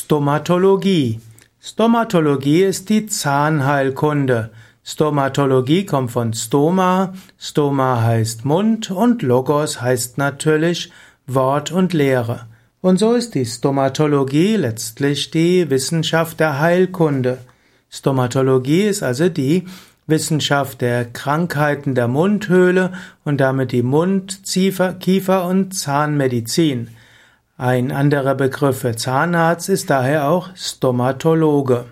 Stomatologie. Stomatologie ist die Zahnheilkunde. Stomatologie kommt von Stoma. Stoma heißt Mund und Logos heißt natürlich Wort und Lehre. Und so ist die Stomatologie letztlich die Wissenschaft der Heilkunde. Stomatologie ist also die Wissenschaft der Krankheiten der Mundhöhle und damit die Mund-, Kiefer- und Zahnmedizin. Ein anderer Begriff für Zahnarzt ist daher auch Stomatologe.